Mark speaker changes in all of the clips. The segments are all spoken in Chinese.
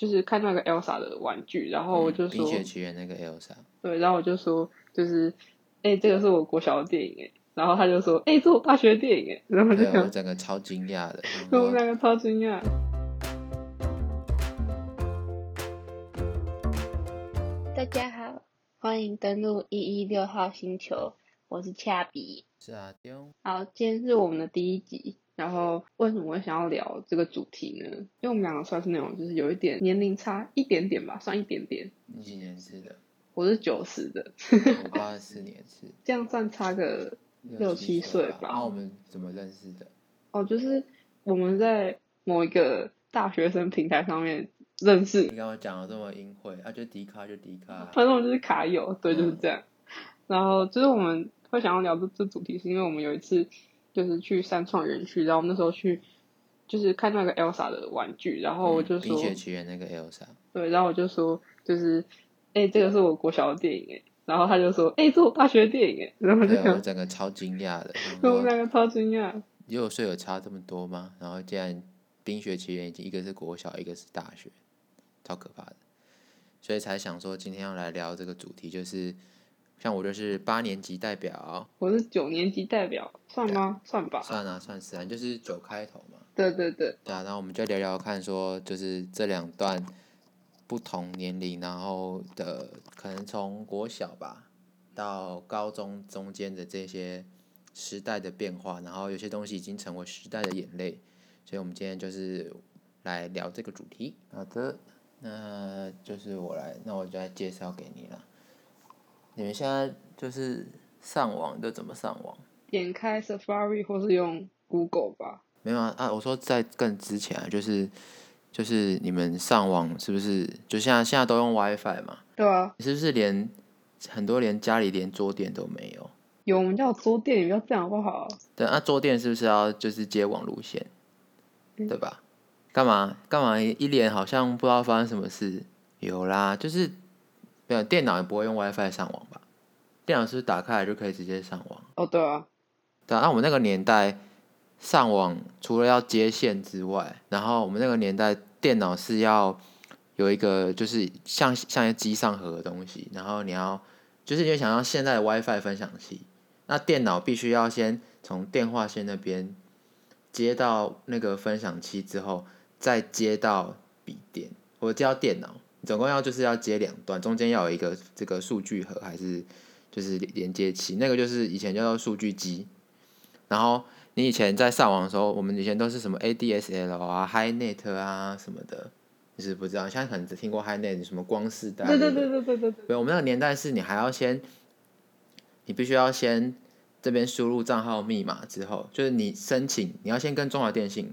Speaker 1: 就是看那个 Elsa 的玩具，然后我就说，
Speaker 2: 冰雪奇缘那个 Elsa，
Speaker 1: 对，然后我就说，就是，哎、这个是我国小的电影哎，然后他就说，哎、这是我大学的电影哎，然后就
Speaker 2: 对我
Speaker 1: 想，
Speaker 2: 整个超惊讶的。
Speaker 1: 我们
Speaker 2: 我
Speaker 1: 两个超惊讶。大家好，欢迎登录一一六号星球，我是恰比。
Speaker 2: 是啊，丢，
Speaker 1: 好，今天是我们的第一集。然后为什么会想要聊这个主题呢？因为我们两个算是那种就是有一点年龄差一点点吧，算一点点。
Speaker 2: 你几年次的？
Speaker 1: 我是九十的，
Speaker 2: 我八十四年次，
Speaker 1: 这样算差个六七岁吧
Speaker 2: 然后我们怎么认识的？
Speaker 1: 哦，就是我们在某一个大学生平台上面认识
Speaker 2: 你，刚刚讲的这么隐晦，啊，就迪卡就迪卡，
Speaker 1: 反正我们就是卡友，对，就是
Speaker 2: 嗯
Speaker 1: 这样。然后就是我们会想要聊这这主题，是因为我们有一次就是去三创园区，然后我们那时候去就是看那个 Elsa 的玩具，然后我就
Speaker 2: 嗯冰，雪奇缘那个 Elsa，
Speaker 1: 对，然后我就说，就是，哎、这个是我国小的电影哎，然后他就说，哎、这是我大学的电影哎，然后就
Speaker 2: 对我
Speaker 1: 想，
Speaker 2: 整个超惊讶的。
Speaker 1: 我们两个超惊讶，
Speaker 2: 六岁有差这么多吗？然后竟然冰雪奇缘已经一个是国小，一个是大学，超可怕的。所以才想说今天要来聊这个主题，就是像我就是八年级代表，
Speaker 1: 我是九年级代表，算吗？算吧，
Speaker 2: 算啊算是啊，就是九开头嘛。
Speaker 1: 对对对，
Speaker 2: 对啊，然后我们就聊聊看，说就是这两段不同年龄，然后的可能从国小吧到高中中间的这些时代的变化，然后有些东西已经成为时代的眼泪，所以我们今天就是来聊这个主题。好的，那就是我来，那我就来介绍给你了。你们现在就是上网都怎么上网？
Speaker 1: 点开 Safari 或是用 Google 吧。
Speaker 2: 没有啊啊！我说在更之前啊，就是就是你们上网是不是就现在现在都用 WiFi 嘛？
Speaker 1: 对啊，
Speaker 2: 你是不是连很多连家里连桌垫都没有？
Speaker 1: 有我们家有桌垫，你不要这样好不好？
Speaker 2: 对，啊、桌垫是不是要就是接网路线，
Speaker 1: 嗯
Speaker 2: 对吧？干嘛干嘛一脸好像不知道发生什么事？有啦，就是没有电脑也不会用 WiFi 上网吧？电脑是是打开来就可以直接上网？
Speaker 1: 哦，对啊，
Speaker 2: 对啊，那我们那个年代上网除了要接线之外，然后我们那个年代电脑是要有一个就是像像机上盒的东西，然后你要就是你想要现在的 WiFi 分享器，那电脑必须要先从电话线那边接到那个分享器之后，再接到笔电或者接到电脑，总共要就是要接两段，中间要有一个这个数据盒还是就是连接器，那个就是以前叫做数据机。然后你以前在上网的时候，我们以前都是什么 ADSL 啊、HiNet 啊什么的，你是不知道，现在可能只听过 HiNet 什么光世代。
Speaker 1: 对对对对对对对，
Speaker 2: 对，我们那个年代是你还要先，你必须要先这边输入账号密码之后，就是你申请，你要先跟中华电信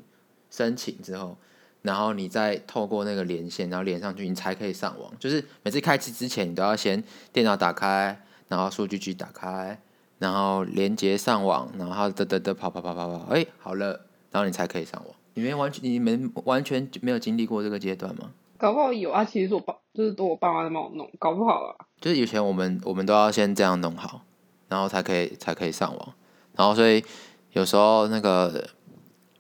Speaker 2: 申请之后，然后你再透过那个连线，然后连上去，你才可以上网。就是每次开机之前，你都要先电脑打开，然后数据机打开，然后连接上网，然后得得得跑跑跑跑跑，哎、好了，然后你才可以上网。你们完全你们完全没有经历过这个阶段吗？
Speaker 1: 搞不好有啊，其实是我爸就是都我爸妈在帮我弄，搞不好啊。
Speaker 2: 就是以前我们我们都要先这样弄好，然后才可以才可以上网，然后所以有时候那个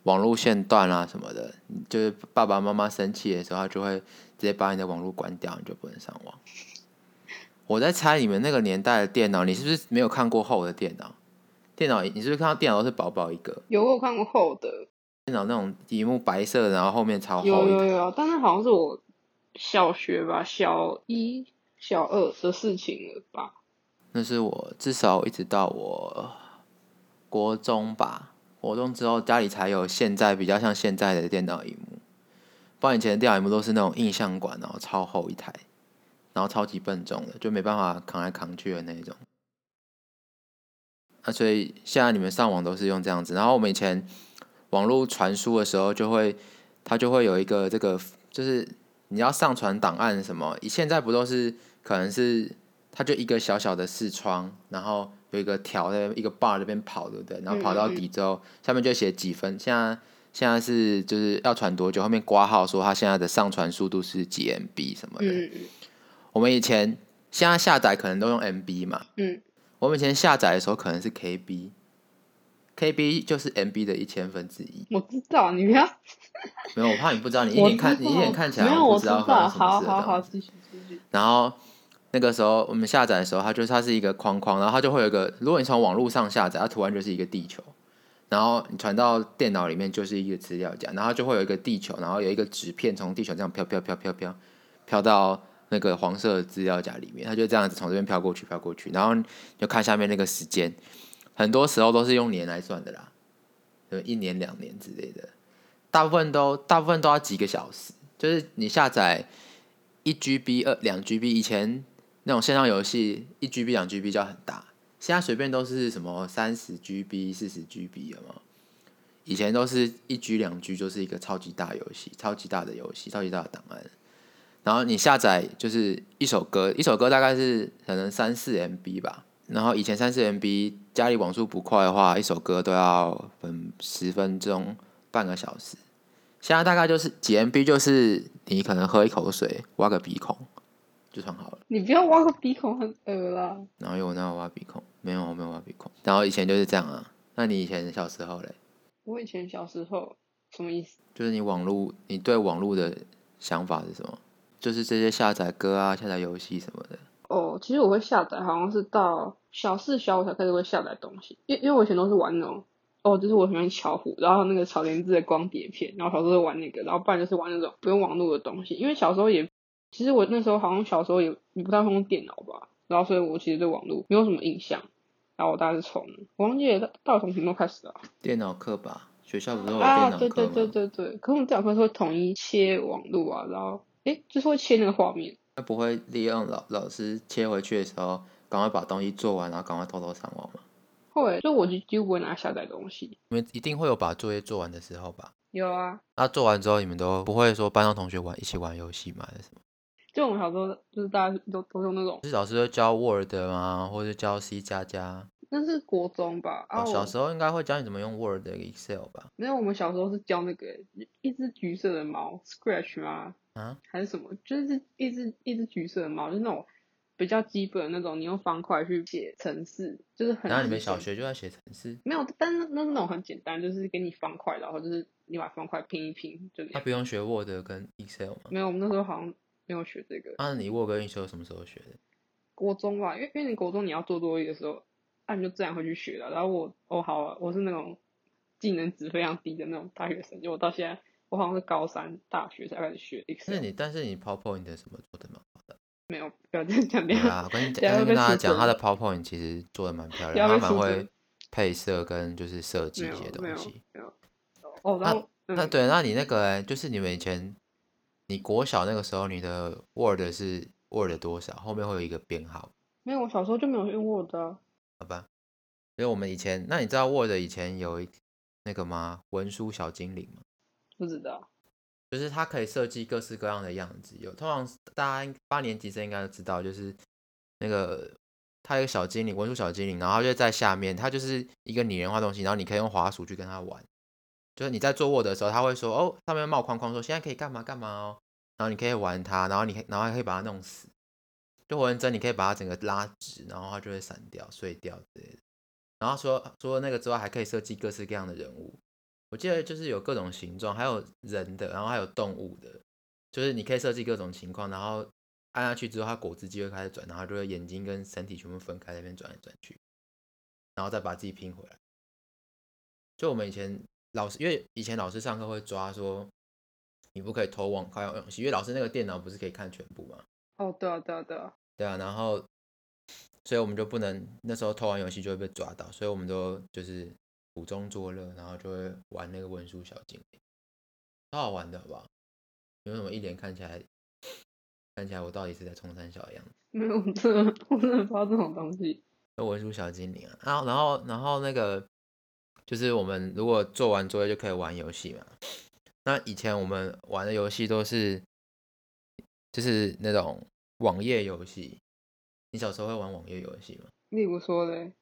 Speaker 2: 网络线断啊什么的，就是爸爸妈妈生气的时候，他就会直接把你的网络关掉，你就不能上网。我在猜你们那个年代的电脑，你是不是没有看过厚的电脑？电脑你是不是看到电脑都是薄薄一个？
Speaker 1: 有我有看过厚的，
Speaker 2: 电脑那种屏幕白色，然后后面超厚。
Speaker 1: 有有有，但是好像是我小学吧，小一、小二的事情了吧？
Speaker 2: 那是我至少一直到我国中吧，国中之后家里才有现在比较像现在的电脑荧幕，不然以前的电脑荧幕都是那种印象馆，然后超厚一台，然后超级笨重的，就没办法扛来扛去的那一种。啊，所以现在你们上网都是用这样子，然后我们以前网络传输的时候，就会它就会有一个这个，就是你要上传档案什么，现在不都是可能是它就一个小小的视窗，然后有一个条在一个 bar 那边跑，对不对？然后跑到底之后，下面就写几分。现在现在是就是要传多久，后面挂号说它现在的上传速度是几 MB 什么的。
Speaker 1: 嗯
Speaker 2: 我们以前现在下载可能都用 MB 嘛，
Speaker 1: 嗯，
Speaker 2: 我们以前下载的时候可能是 KB，KB 就是 MB 的一千分之一。
Speaker 1: 我知道，你不要。
Speaker 2: 没有，我怕你不知道，你一眼看，你一眼看起来
Speaker 1: 没有，
Speaker 2: 好像不知
Speaker 1: 道。
Speaker 2: 发生什么
Speaker 1: 好好好，继续继续。
Speaker 2: 然后那个时候我们下载的时候，它就是它是一个框框，然后它就会有一个，如果你从网络上下载，它图案就是一个地球，然后你传到电脑里面就是一个资料夹，然后就会有一个地球，然后有一个纸片从地球这样飘飘飘飘飘飘到那个黄色资料夹里面，它就这样子从这边飘过去飘过去，然后就看下面那个时间，很多时候都是用年来算的啦，对，一年两年之类的，大部分都大部分都要几个小时，就是你下载。一 GB 二两 GB 以前那种线上游戏一 GB 两 GB 叫很大，现在随便都是什么三十 GB 四十 GB 了嘛。以前都是一 G 两 G 就是一个超级大游戏，超级大的游戏，超级大的档案。然后你下载就是一首歌，一首歌大概是可能三四 MB 吧。然后以前三四 MB 家里网速不快的话，一首歌都要分十分钟半个小时。现在大概就是几 MB，就是你可能喝一口水，挖个鼻孔就算好了。
Speaker 1: 你不要挖个鼻孔，很恶啦。
Speaker 2: 然后有那挖鼻孔？没有，我没有挖鼻孔。然后以前就是这样啊。那你以前小时候嘞？
Speaker 1: 我以前小时候什么意思？
Speaker 2: 就是你网络，你对网络的想法是什么？就是这些下载歌啊、下载游戏什么的。
Speaker 1: 哦，其实我会下载，好像是到小四、小五才开始会下载东西，因因为我以前都是玩那种。哦，就是我喜欢巧虎，然后那个草莲子的光碟片，然后小时候玩那个，然后不然就是玩那种不用网络的东西，因为小时候也，其实我那时候好像小时候也也不太会用电脑吧，然后所以我其实对网络没有什么印象，然后我大概是从我忘记了到底从什么时候开始的、啊，
Speaker 2: 电脑课吧，学校不是有电脑课
Speaker 1: 啊，
Speaker 2: 吗？
Speaker 1: 对对对对对，可是我们电脑课是会统一切网络啊，然后诶就是会切那个画面，
Speaker 2: 他不会利用老老师切回去的时候，赶快把东西做完，然后赶快偷偷上网吗？
Speaker 1: 会，就我就几乎不会拿下载东西，
Speaker 2: 你们一定会有把作业做完的时候吧？
Speaker 1: 有啊，
Speaker 2: 那做完之后，你们都不会说班上同学玩一起玩游戏吗？还是什么？
Speaker 1: 就我们小时候就是大家都都用那种，
Speaker 2: 是老师会教 Word 吗？或者教 C 加加？
Speaker 1: 那是国中吧，啊
Speaker 2: 哦，小时候应该会教你怎么用 Word、Excel 吧？
Speaker 1: 没有，我们小时候是教那个一只橘色的猫，Scratch 吗？
Speaker 2: 啊？
Speaker 1: 还是什么？就是一只一只橘色的猫，就是那种比较基本的那种，你用方块去写程式，就是很。
Speaker 2: 然后你们小学就在写程式？
Speaker 1: 没有，但是那是那种很简单，就是给你方块，然后就是你把方块拼一拼，就。
Speaker 2: 他不用学 Word 跟 Excel 吗？
Speaker 1: 没有，我们那时候好像没有学这个。
Speaker 2: 那你 Word 跟 Excel 什么时候学的？
Speaker 1: 国中吧，因为因为你国中你要做作业的时候，那、你就自然会去学了。然后我哦好啊，我是那种技能值非常低的那种大学生，就我到现在我好像是高三大学才开始学 Excel。
Speaker 2: 是你，但是你 PowerPoint 什么做的蛮好的。
Speaker 1: 没有，不要这样讲，
Speaker 2: 对啊，我跟 大家讲，他的 PowerPoint 其实做的蛮漂亮，他蛮会配色跟就是设计一些东西。
Speaker 1: 没有。哦，然后嗯，
Speaker 2: 那对，那你那个欸就是你们以前，你国小那个时候，你的 Word 是 Word 多少？后面会有一个编号，
Speaker 1: 没有，我小时候就没有用 Word 啊。
Speaker 2: 好吧？因为我们以前，那你知道 Word 以前有一那个吗？文书小精灵吗？
Speaker 1: 不知道。
Speaker 2: 就是它可以设计各式各样的样子，有通常大家八年级生应该都知道，就是那个它有个小精灵，文书小精灵，然后就在下面，它就是一个拟人化东西，然后你可以用滑鼠去跟它玩，就是你在做 Word 的时候，它会说哦，上面冒框框说现在可以干嘛干嘛哦，然后你可以玩它，然后你然后还可以把它弄死，就火焰针你可以把它整个拉直，然后它就会散掉、碎掉之类的。然后说除了那个之外，还可以设计各式各样的人物。我记得就是有各种形状，还有人的，然后还有动物的，就是你可以设计各种情况，然后按下去之后，它果汁机会开始转，然后就会眼睛跟身体全部分开，在那边转来转去，然后再把自己拼回来。就我们以前老师，因为以前老师上课会抓说，你不可以偷网快要游戏，因为老师那个电脑不是可以看全部吗，
Speaker 1: 哦，对啊，对啊，对啊。
Speaker 2: 对啊，然后所以我们就不能那时候偷玩游戏就会被抓到，所以我们都就是苦中作乐，然后就会玩那个文书小精灵，超好玩的，好不好？有什么一脸看起来看起来我到底是在冲山小的样子？
Speaker 1: 没有，我真的我真的不知道这种东西。
Speaker 2: 那文书小精灵啊，然后然后然后那个就是我们如果做完作业就可以玩游戏嘛。那以前我们玩的游戏都是就是那种网页游戏。你小时候会玩网页游戏吗？
Speaker 1: 例如说嘞，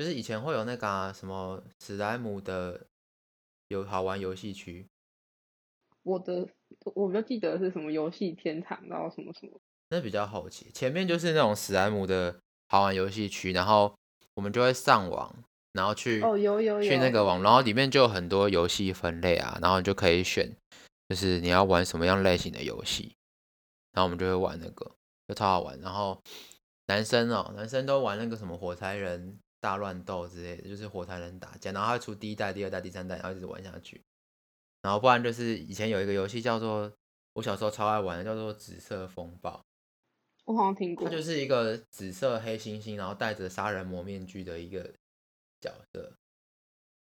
Speaker 2: 就是以前会有那个、啊、什么史莱姆的有好玩游戏区，
Speaker 1: 我的我比较记得是什么游戏天堂，然后什么什么。
Speaker 2: 那比较后期。前面就是那种史莱姆的好玩游戏区，然后我们就会上网，然后去
Speaker 1: 哦，有有有，
Speaker 2: 去那个网，然后里面就有很多游戏分类啊，然后你就可以选，就是你要玩什么样类型的游戏，然后我们就会玩那个，就超好玩。然后男生哦，男生都玩那个什么火柴人大乱斗之类的，就是火柴人打架，然后他会出第一代、第二代、第三代，然后一直玩下去。然后不然就是以前有一个游戏叫做我小时候超爱玩的，叫做紫色风暴。
Speaker 1: 我好像听过，
Speaker 2: 它就是一个紫色黑猩猩，然后戴着杀人魔面具的一个角色，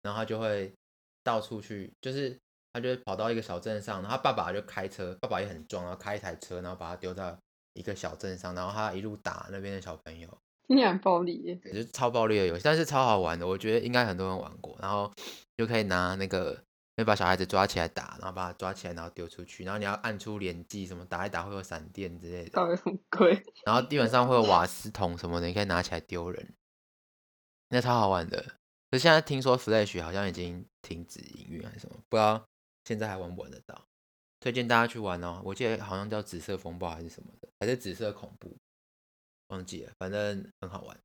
Speaker 2: 然后他就会到处去，就是他就会跑到一个小镇上，然后爸爸就开车，爸爸也很壮，然后开一台车，然后把他丢在一个小镇上，然后他一路打那边的小朋友，
Speaker 1: 听起来很暴力耶。
Speaker 2: 也就是超暴力的游戏，但是超好玩的，我觉得应该很多人玩过，然后就可以拿那个。会把小孩子抓起来打，然后把他抓起来，然后丢出去，然后你要按出连击，什么打一打会有闪电之类的。
Speaker 1: 搞得很贵。
Speaker 2: 然后地板上会有瓦斯桶什么的，你可以拿起来丢人，那超好玩的。可现在听说 Flash 好像已经停止营运还是什么，不知道现在还玩不玩得到。推荐大家去玩哦，我记得好像叫紫色风暴还是什么的，还是紫色恐怖，忘记了，反正很好玩。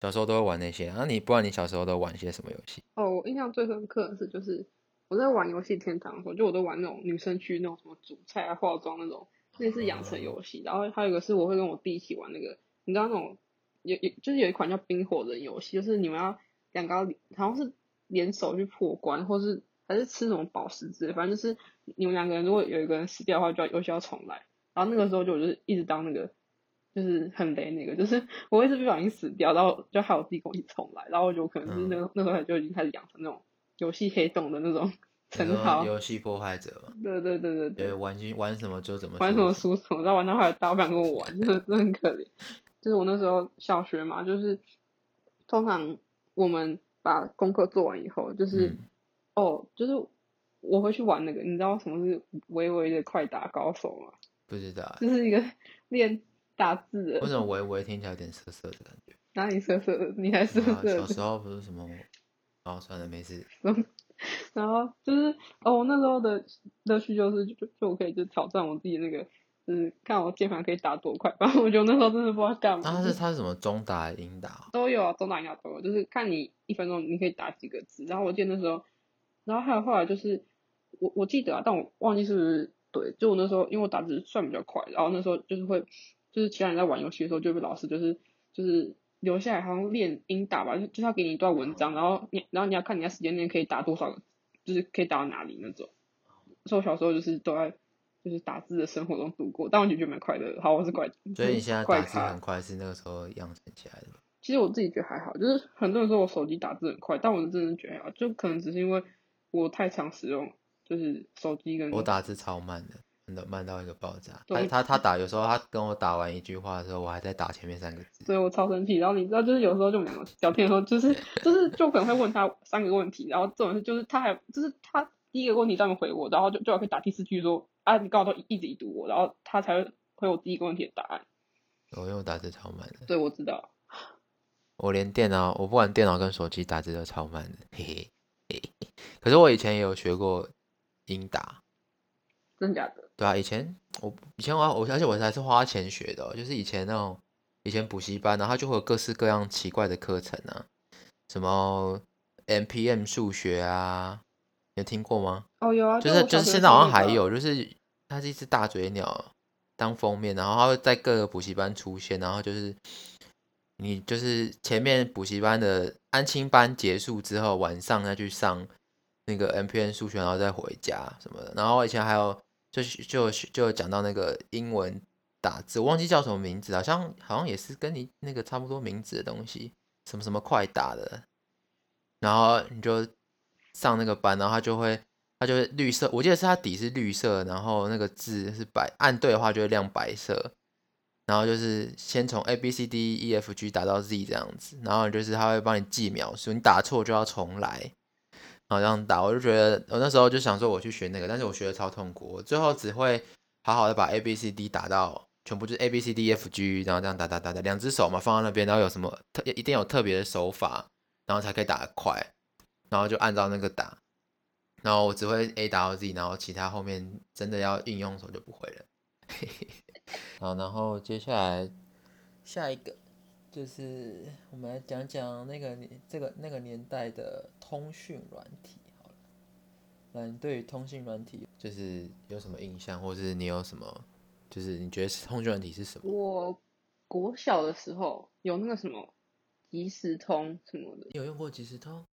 Speaker 2: 小时候都会玩那些。那你不知道你小时候都玩些什么游戏？
Speaker 1: 哦，我印象最深刻的是就是。我在玩游戏天堂的时候，就我都玩那种女生区那种什么煮菜啊、化妆那种类似养成游戏。然后还有一个是我会跟我弟一起玩那个，你知道那种有有就是有一款叫冰火人游戏，就是你们要两个好像是联手去破关，或是还是吃什么宝石之类，反正就是你们两个人如果有一个人死掉的话，就要游戏要重来。然后那个时候就我就一直当那个就是很雷那个，就是我一直不小心死掉，然后就害我弟跟我一起重来，然后就可能是那个那时候就已经开始养成那种。游戏黑洞的那种称号，
Speaker 2: 游戏破坏者嘛。
Speaker 1: 对对对对
Speaker 2: 对，玩玩什么就怎么
Speaker 1: 玩什么输什么，然后玩到后来大家不想跟我玩，真的真的很可怜。就是我那时候小学嘛，就是通常我们把功课做完以后，就是哦，就是我会去玩那个，你知道什么是微微的快打高手吗？
Speaker 2: 不知道，
Speaker 1: 就是一个 练打字。
Speaker 2: 为什么微微听起来有点涩涩的感觉？
Speaker 1: 哪里涩涩的？你还涩涩？
Speaker 2: 小时候不是什么？哦，算了，没事。
Speaker 1: 然后就是哦，那时候的乐趣就是就就我可以就挑战我自己那个，就是看我键盘可以打多快。反 正我觉得那时候真的不知道干嘛。
Speaker 2: 他是他是什么中打、英打
Speaker 1: 都有啊，中打、英打都有，就是看你一分钟你可以打几个字。然后我记得那时候，然后还有后来就是我我记得啊，但我忘记是不是对。就我那时候因为我打字算比较快，然后那时候就是会就是其他人在玩游戏的时候就被老师就是就是。留下来好像练英打吧，就就是要给你一段文章，然后你然后你要看你在时间内可以打多少，就是可以打到哪里那种。所以我小时候就是都在就是打字的生活中度过，但我觉得蛮快乐。好，我是怪。
Speaker 2: 所以你现在打字很快是那个时候养成起来的。
Speaker 1: 其实我自己觉得还好，就是很多人说我手机打字很快，但我真的觉得还好，就可能只是因为我太常使用就是手机跟。
Speaker 2: 我打字超慢的。真的慢到一个爆炸。他他他打，有时候他跟我打完一句话的时候，我还在打前面三个字。
Speaker 1: 所以我超生气。然后你知道，就是有时候就两个聊天的时候，就是就是就可能会问他三个问题，然后这种是就是他还就是他第一个问题专门回我，然后就就要可以打第四句说啊，你刚好都一直一读我，然后他才会回我第一个问题的答案。
Speaker 2: 我因为我打字超慢的。
Speaker 1: 对，我知道。
Speaker 2: 我连电脑，我不管电脑跟手机打字都超慢的，嘿嘿嘿。可是我以前也有学过英打。
Speaker 1: 真假的？
Speaker 2: 对啊，以前我以前我我而且我还是花钱学的，就是以前那种以前补习班，然后就会有各式各样奇怪的课程啊，什么 M P M 数学啊，有听过吗？
Speaker 1: 哦，有啊，
Speaker 2: 就是就是现在好像还有，就是它是一只大嘴鸟当封面，然后它会在各个补习班出现，然后就是你就是前面补习班的安亲班结束之后，晚上再去上。那个 M P M 数学，然后再回家什么的，然后以前还有就就就讲到那个英文打字，我忘记叫什么名字，好像好像也是跟你那个差不多名字的东西，什么什么快打的，然后你就上那个班，然后他就会他就会绿色，我记得是它底是绿色，然后那个字是白，按对的话就会亮白色，然后就是先从 A B C D E F G 打到 Z 这样子，然后就是他会帮你记秒数，你打错就要重来。这样打，我就觉得我那时候就想说我去学那个，但是我学的超痛苦，我最后只会好好的把 A B C D 打到全部就是 A B C D F G，然后这样打打打打，两只手嘛放在那边，然后有什么特一定有特别的手法，然后才可以打得快，然后就按照那个打，然后我只会 A 打到 Z，然后其他后面真的要应用的时候就不会了。好，然后接下来下一个就是我们来讲讲那个年这个那个年代的通讯软体好了。那你对于通讯软体就是有什么印象，或是你有什么，就是你觉得通讯软体是什么？
Speaker 1: 我国小的时候有那个什么即时通什么的，
Speaker 2: 你有用过即时通？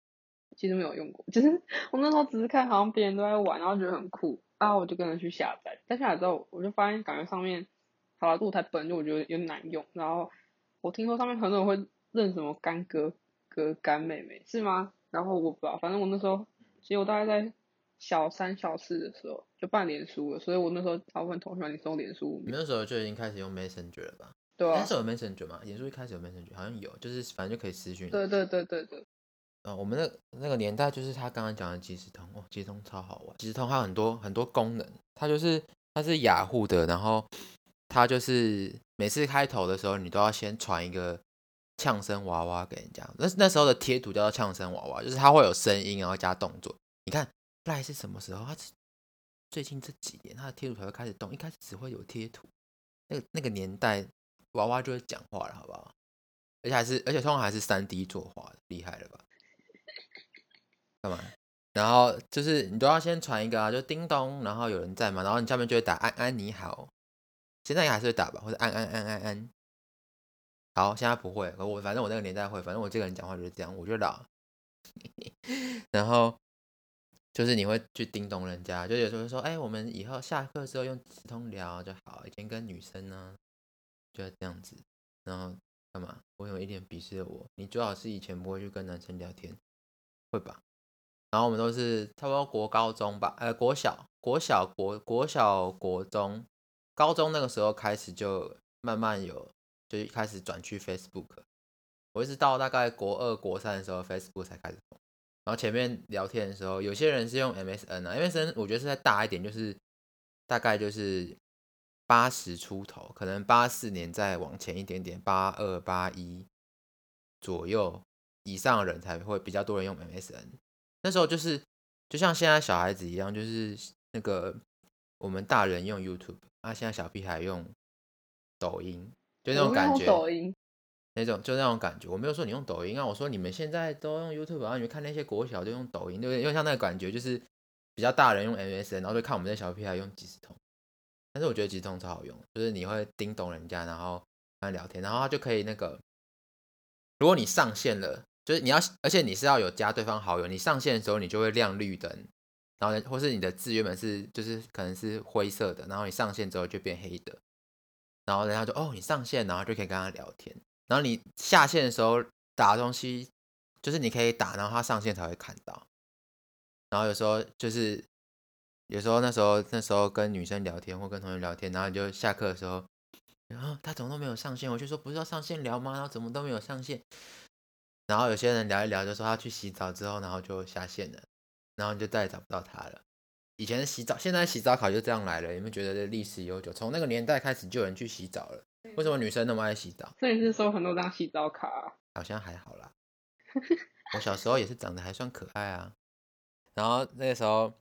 Speaker 1: 其实没有用过，就是我那时候只是看好像别人都在玩，然后觉得很酷，然后我就跟着去下载。但下载之后，我就发现感觉上面，好了，路太笨，就我觉得有点难用。然后我听说上面很多人会认什么干哥哥、干妹妹，是吗？然后我不知道，反正我那时候，其实我大概在小三、小四的时候就办脸书了，所以我那时候大部分同学你送脸书。
Speaker 2: 你那时候就已经开始用 Messenger 了吧？
Speaker 1: 对啊。
Speaker 2: 那时候有 Messenger 吗？脸书一开始有 Messenger，好像有，就是反正就可以私讯。
Speaker 1: 对对对对对。
Speaker 2: 呃，我们那那个年代就是他刚刚讲的即时通，哦，即时通超好玩。即时通还有很多很多功能，它就是它是雅虎的，然后他就是每次开头的时候，你都要先传一个呛声娃娃给人家。那那时候的贴图叫做呛声娃娃，就是它会有声音，然后加动作。你看赖是什么时候？它最近这几年它的贴图才会开始动，一开始只会有贴图。那个那个年代娃娃就会讲话了，好不好？而且还是而且通常还是三 D 作画的，厉害了吧？干嘛？然后就是你都要先传一个啊，就叮咚，然后有人在嘛，然后你下面就会打安安你好，现在还是会打吧，或者按按按按按。好，现在不会，我反正我那个年代会，反正我这个人讲话就是这样，我就老。然后就是你会去叮咚人家，就有时候说，哎，我们以后下课之后用直通聊就好，以前跟女生呢就这样子，然后干嘛？我有一点鄙视我，你最好是以前不会去跟男生聊天，会吧？然后我们都是差不多国高中吧，呃，国小、国小、国国小、国中、高中那个时候开始就慢慢有，就开始转去 Facebook。我一直到大概国二、国三的时候，Facebook 才开始。然后前面聊天的时候，有些人是用 MSN 啊，MSN 我觉得是再大一点，就是大概就是八十出头，可能八四年再往前一点点，八二、八一左右以上的人才会比较多人用 MSN。那时候就是，就像现在小孩子一样，就是那个我们大人用 YouTube，啊，现在小屁孩用抖音，就那种感觉。
Speaker 1: 抖音。
Speaker 2: 那种就那种感觉，我没有说你用抖音啊，我说你们现在都用 YouTube，然后你们看那些国小就用抖音，对不对？因为像那个感觉就是比较大人用 MSN，然后就看我们这小屁孩用即时通。但是我觉得即时通超好用，就是你会叮咚人家，然后跟他聊天，然后他就可以那个，如果你上线了。就是你要，而且你是要有加对方好友，你上线的时候你就会亮绿灯，然后或是你的字原本是就是可能是灰色的，然后你上线之后就变黑的，然后人家就哦你上线，然后就可以跟他聊天，然后你下线的时候打东西，就是你可以打，然后他上线才会看到，然后有时候就是有时候那时候那时候跟女生聊天或跟同学聊天，然后你就下课的时候，然后他怎么都没有上线，我就说不是要上线聊吗？然后怎么都没有上线。然后有些人聊一聊，就说他去洗澡之后，然后就下线了，然后你就再也找不到他了。以前洗澡，现在洗澡卡就这样来了。有没有觉得这历史悠久？从那个年代开始就有人去洗澡了。为什么女生那么爱洗澡？
Speaker 1: 那你是收很多张洗澡卡？
Speaker 2: 好像还好啦。我小时候也是长得还算可爱啊。然后那个时候，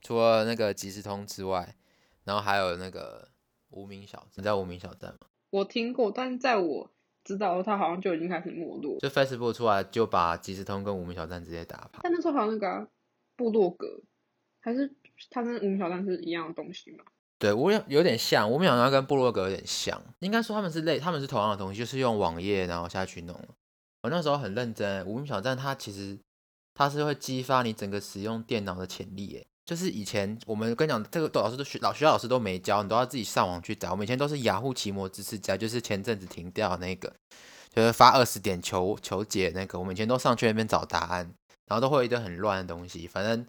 Speaker 2: 除了那个即时通之外，然后还有那个无名小站。你知道无名小站吗？
Speaker 1: 我听过，但是在我。知道他好像就已经开始没落，
Speaker 2: 就 Facebook 出来就把即时通跟无名小站直接打趴。
Speaker 1: 但那时候好像那个部落格，还是它跟无名小站是一样的东西吗？
Speaker 2: 对，我有有点像，无名小站跟部落格有点像，应该说他们是类，他们是同样的东西，就是用网页然后下去弄。我那时候很认真，无名小站它其实它是会激发你整个使用电脑的潜力，诶。就是以前我们跟你讲，这个老师都学老学校老师都没教，你都要自己上网去找。我们以前都是雅虎奇摩知识家，就是前阵子停掉那个，就是发二十点求求解那个。我们以前都上去那边找答案，然后都会有一堆很乱的东西。反正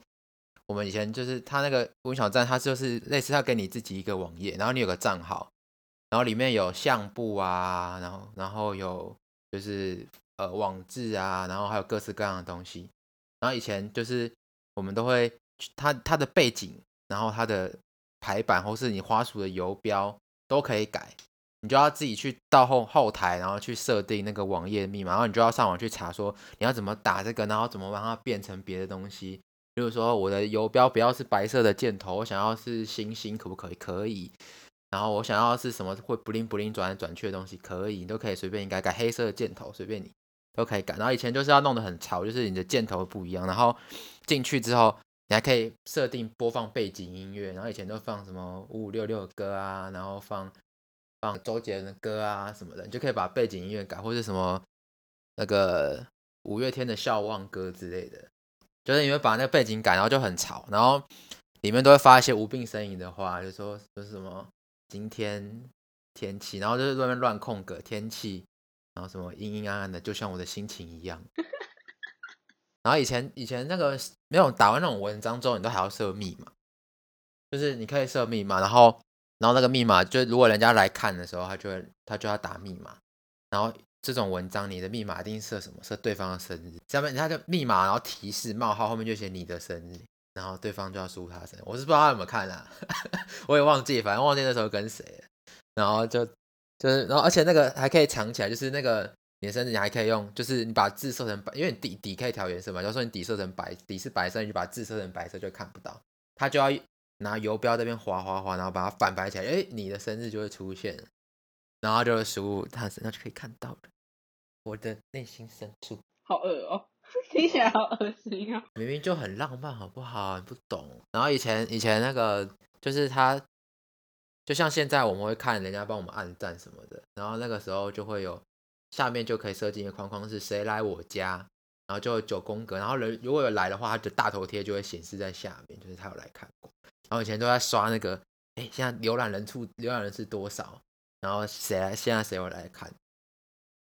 Speaker 2: 我们以前就是他那个微小站，它就是类似他给你自己一个网页，然后你有个账号，然后里面有相簿啊，然后然后有就是呃网志啊，然后还有各式各样的东西。然后以前就是我们都会。它它的背景，然后它的排版，或是你花鼠的游标都可以改，你就要自己去到后后台，然后去设定那个网页密码，然后你就要上网去查说你要怎么打这个，然后怎么让它变成别的东西。比如说我的游标不要是白色的箭头，我想要是星星，可不可以？可以。然后我想要是什么会不灵不灵转来转去的东西，可以，你都可以随便改改黑色的箭头，随便你都可以改。然后以前就是要弄得很潮，就是你的箭头不一样。然后进去之后，你还可以设定播放背景音乐。然后以前都放什么五五六六的歌啊，然后放放周杰伦的歌啊什么的，你就可以把背景音乐改，或者什么那个五月天的笑忘歌之类的，就是你会把那个背景改，然后就很吵，然后里面都会发一些无病呻吟的话，就说就是什么。今天天气，然后就是外面乱空格天气，然后什么阴阴暗暗的，就像我的心情一样。然后以前以前那个没有打完那种文章之后，你都还要设密码，就是你可以设密码，然后然后那个密码就如果人家来看的时候，他就会他就要打密码。然后这种文章你的密码一定设什么？设对方的生日，下面他就密码，然后提示冒号后面就写你的生日。然后对方就要输他生日，我是不知道他有没有看啊，我也忘记，反正忘记那时候跟谁了。然后就就是，然后而且那个还可以藏起来，就是那个你的生日你还可以用，就是你把字设成白，因为你底底可以调颜色嘛。假如说你底设成白，底是白色，你就把字设成白色就看不到。他就要拿游标这边划划划，然后把它反白起来，哎，你的生日就会出现，然后就输入他生，那就可以看到了。我的内心深处，
Speaker 1: 好恶哦。听起来好恶心啊！
Speaker 2: 明明就很浪漫，好不好？你不懂。然后以前以前那个就是他，就像现在我们会看人家帮我们按赞什么的，然后那个时候就会有下面就可以设计一个框框，是谁来我家，然后就九宫格，然后人如果有来的话，他的大头贴就会显示在下面，就是他有来看过。然后以前都在刷那个，哎，现在浏览人数浏览人是多少？然后谁来？现在谁会来看？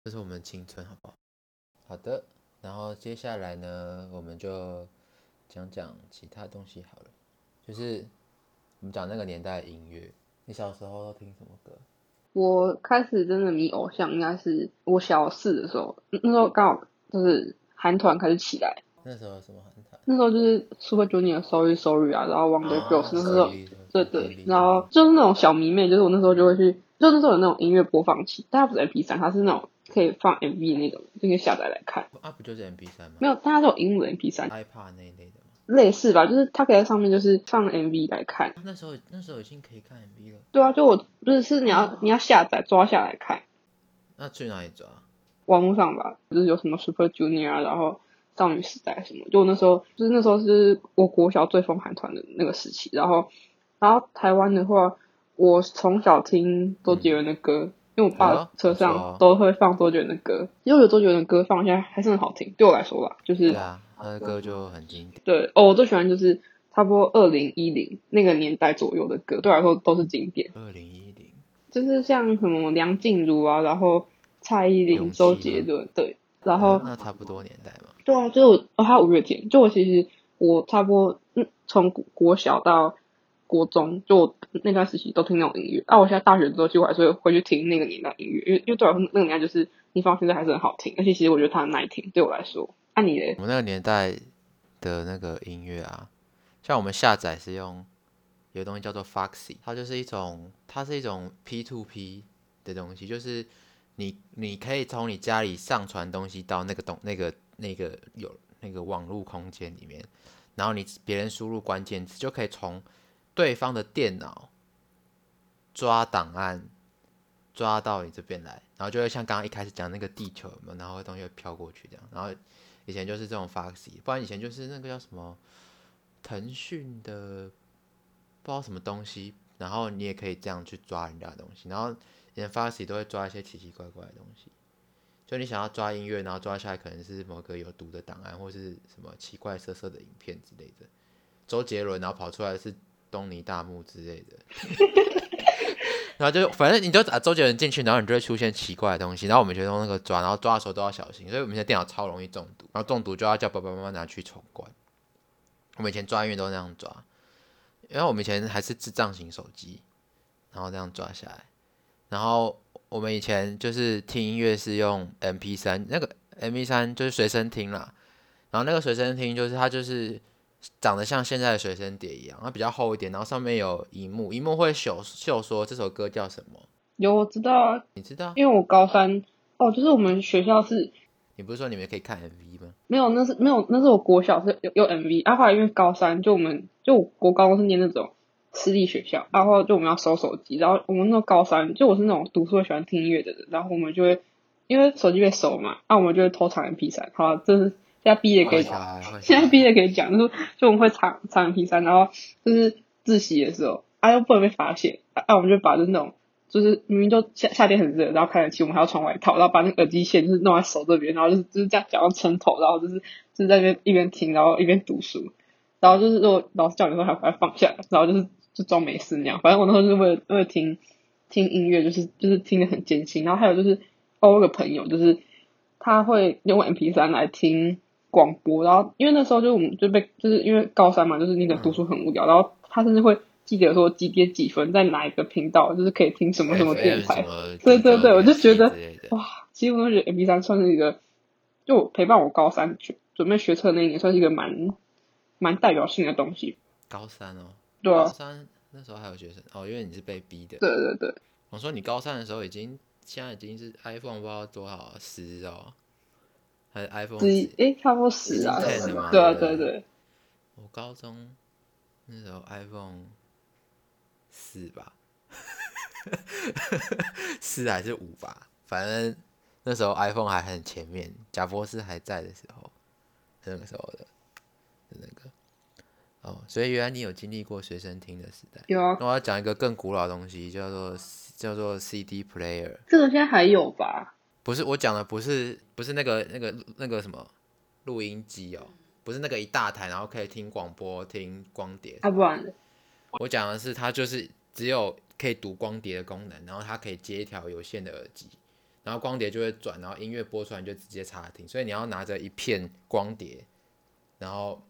Speaker 2: 这是我们青春，好不好？好的。然后接下来呢，我们就讲讲其他东西好了。就是我们讲那个年代的音乐，你小时候都听什么歌？
Speaker 1: 我开始真的迷偶像，应该是我小四的时候，那时候刚好就是韩团开始起来。
Speaker 2: 那时候什么韩团？
Speaker 1: 那时候就是 Super Junior、Sorry Sorry 啊，然后 Wonder Girls 那时候，对对，然后就是那种小迷妹，就是我那时候就会去，就那时候有那种音乐播放器，但它不是 MP 三，它是那种。可以放 MV 那种，就可以下载来看。
Speaker 2: 啊，不就是 MP 三吗？
Speaker 1: 没有，它是有荧幕的 MP 三。
Speaker 2: iPad 那一类的吗？
Speaker 1: 类似吧，就是它可以在上面就是放 MV 来看。
Speaker 2: 那时候那时候已经可以看 MV 了。
Speaker 1: 对啊，就我不是是你要你要下载抓下来看。
Speaker 2: 那去哪里抓？
Speaker 1: 网络上吧，就是有什么 Super Junior 啊，然后少女时代什么。就那时候就是那时候是我国小最疯韩团的那个时期。然后然后台湾的话，我从小听周杰伦的歌。因为我爸车上都会放周杰伦的歌，因为有周杰伦的歌放起来还是很好听。对我来说吧，就是
Speaker 2: 啊，他的歌就很经典。
Speaker 1: 对哦，我最喜欢就是差不多二零一零那个年代左右的歌，对我来说都是经典。
Speaker 2: 二零一零
Speaker 1: 就是像什么梁静茹啊，然后蔡依林、周杰伦，对，然后
Speaker 2: 那差不多年代嘛。
Speaker 1: 对啊，就是哦，还有五月天。就我其实我差不多嗯，从国小到。国中就那段时期都听那种音乐，啊，我现在大学之后其实我还是会回去听那个年代音乐，因为因为对我来说那个年代就是你放现在还是很好听，而且其实我觉得它很耐听，对我来说。
Speaker 2: 我们那个年代的那个音乐啊，像我们下载是用有东西叫做 Foxy，它就是一种它是一种 P to P 的东西，就是你你可以从你家里上传东西到那个东那个那个有那个网络空间里面，然后你别人输入关键词就可以从对方的电脑抓档案，抓到你这边来，然后就会像刚刚一开始讲那个地球嘛，然后东西会飘过去这样。然后以前就是这种 Foxy，不然以前就是那个叫什么腾讯的不知道什么东西，然后你也可以这样去抓人家的东西。然后以前 Foxy 都会抓一些奇奇怪怪的东西，就你想要抓音乐，然后抓下来可能是某个有毒的档案，或是什么奇怪色色的影片之类的。周杰伦，然后跑出来是。东尼大木之类的，然后就反正你就打周杰伦进去，然后你就会出现奇怪的东西，然后我们就用那个抓，然后抓的时候都要小心，所以我们现在电脑超容易中毒，然后中毒就要叫爸爸妈妈拿去重关。我们以前抓音乐都那样抓，因为我们以前还是智障型手机，然后这样抓下来。然后我们以前就是听音乐是用 M P 三，那个 M P 三就是随身听啦，然后那个随身听就是它就是。长得像现在的随身碟一样，它比较厚一点，然后上面有荧幕，荧幕会秀秀说这首歌叫什么？
Speaker 1: 有我知道啊，
Speaker 2: 你知道？
Speaker 1: 因为我高三哦，就是我们学校是，
Speaker 2: 你不是说你们可以看 MV 吗？
Speaker 1: 没有，那是没有，那是我国小是有有 MV，啊，后来因为高三就我们就国高中是念那种私立学校，然后就我们要收手机，然后我们那高三，就我是那种读书会喜欢听音乐的人，然后我们就会因为手机被收嘛，那我们就会偷藏 MP 三，好，这是现在毕业可以现在
Speaker 2: 孩
Speaker 1: 毕业可以讲，就是就我们会藏藏 MP 三，然后就是自习的时候，啊又不能被发现，啊啊我们就把就那种就是明明就夏夏天很热，然后开冷气，我们还要穿外套，然后把那个耳机线就是弄在手这边，然后就是就是这样讲到撑头，然后就是就是在那边一边听，然后一边读书，然后就是如果老师叫你的时候，还把它放下来，然后就是就装没事那样，反正我那时候就是为了为了听听音乐，就是就是听得很艰辛，然后还有就是哦我有个朋友就是他会用 MP 三来听广播，然后因为那时候就我们就被就是因为高三嘛，就是那个读书很无聊，然后他甚至会记得说几点几分在哪一个频道，就是可以听什么什么电台。对对对我就觉得哇，其实我觉得 MP 三算是一个，就陪伴我高三去准备学车那一年，算是一个蛮蛮代表性的东西。
Speaker 2: 高三哦，
Speaker 1: 对啊，
Speaker 2: 高三那时候还有学生哦，因为你是被逼的。
Speaker 1: 对对对，
Speaker 2: 我说你高三的时候已经，现在已经是 iPhone 不知道多少十哦，还是 iPhone
Speaker 1: 十一诶，差不多十啊
Speaker 2: 已经10了嘛，
Speaker 1: 对啊
Speaker 2: 对对
Speaker 1: 对对，
Speaker 2: 我高中那时候 iPhone 四吧，四还是五吧，反正那时候 iPhone 还很前面，贾博士还在的时候，那个时候的的那个哦，所以原来你有经历过随身听的时代。
Speaker 1: 有啊，
Speaker 2: 那我要讲一个更古老的东西，叫做叫做 CD player。
Speaker 1: 这个现在还有吧？
Speaker 2: 不是我讲的，不是不是那个那个那个什么录音机哦，不是那个一大台，然后可以听广播、听光碟。
Speaker 1: 啊，不然
Speaker 2: 我讲的是它就是只有可以读光碟的功能，然后它可以接一条有线的耳机，然后光碟就会转，然后音乐播出来你就直接插听，所以你要拿着一片光碟，然后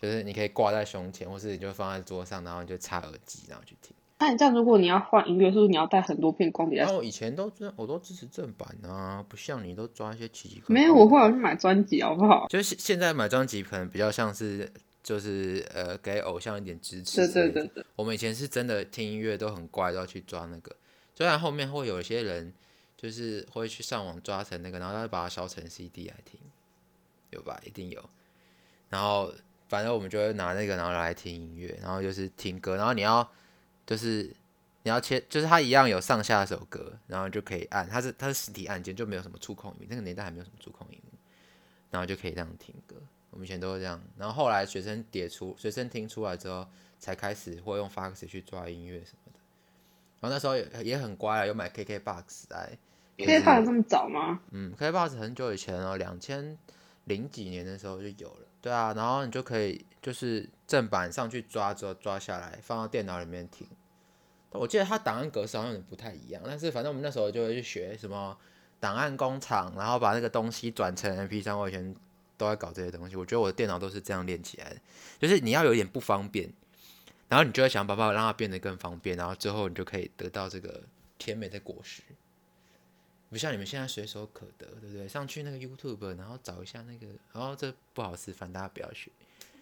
Speaker 2: 就是你可以挂在胸前，或是你就放在桌上，然后你就插耳机，然后去听。
Speaker 1: 那你这样，如果你要换音乐，是不是你要带很多片光碟
Speaker 2: 我以前都真我都支持正版啊，不像你都抓一些奇奇怪怪。
Speaker 1: 没有，我后来去买专辑，好不好？
Speaker 2: 就是现现在买专辑可能比较像是就是呃给偶像一点支持。
Speaker 1: 对对对。对，
Speaker 2: 我们以前是真的听音乐都很乖，都要去抓那个。虽然后面会有一些人就是会去上网抓成那个，然后他会把它烧成 CD 来听，有吧？一定有。然后反正我们就会拿那个然后来听音乐，然后就是听歌，然后你要就是你要切，就是它一样有上下首歌，然后就可以按，它是它是实体按键，就没有什么触控荧幕，那个年代还没有什么触控荧幕，然后就可以这样听歌。我们以前都是这样，然后后来学生碟出，学生听出来之后，才开始会用 Fox 去抓音乐什么的。然后那时候也也很乖啊，有买 KK Box 来。
Speaker 1: 可以放的这么早吗？
Speaker 2: 嗯，KK Box 很久以前哦，两千零几年的时候就有了。对啊，然后你就可以就是正版上去抓之后抓下来，放到电脑里面听。我记得它档案格式好像有点不太一样，但是反正我们那时候就会去学什么档案工厂，然后把那个东西转成 MP 3我以前都在搞这些东西。我觉得我的电脑都是这样练起来的，就是你要有一点不方便，然后你就会想办法让它变得更方便，然后之后你就可以得到这个甜美的果实。不像你们现在随手可得，对不对？上去那个 YouTube，然后找一下那个，然后这不好示范，大家不要学。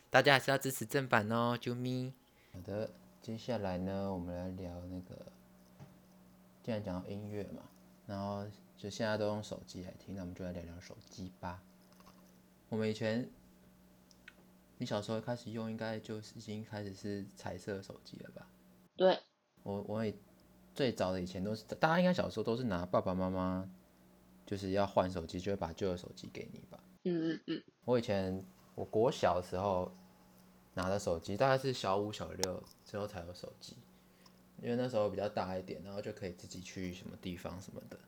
Speaker 2: 大家还是要支持正版哦，啾咪。好的，接下来呢，我们来聊那个，既然讲到音乐嘛，然后就现在都用手机来听，那我们就来聊聊手机吧。我们以前，你小时候开始用，应该就是已经开始是彩色手机了吧？
Speaker 1: 对，
Speaker 2: 我我也最早的以前都是，大家应该小时候都是拿爸爸妈妈就是要换手机，就会把旧的手机给你吧。
Speaker 1: 嗯嗯嗯，
Speaker 2: 我以前我国小的时候拿的手机，大概是小五小六之后才有手机，因为那时候比较大一点，然后就可以自己去什么地方什么的，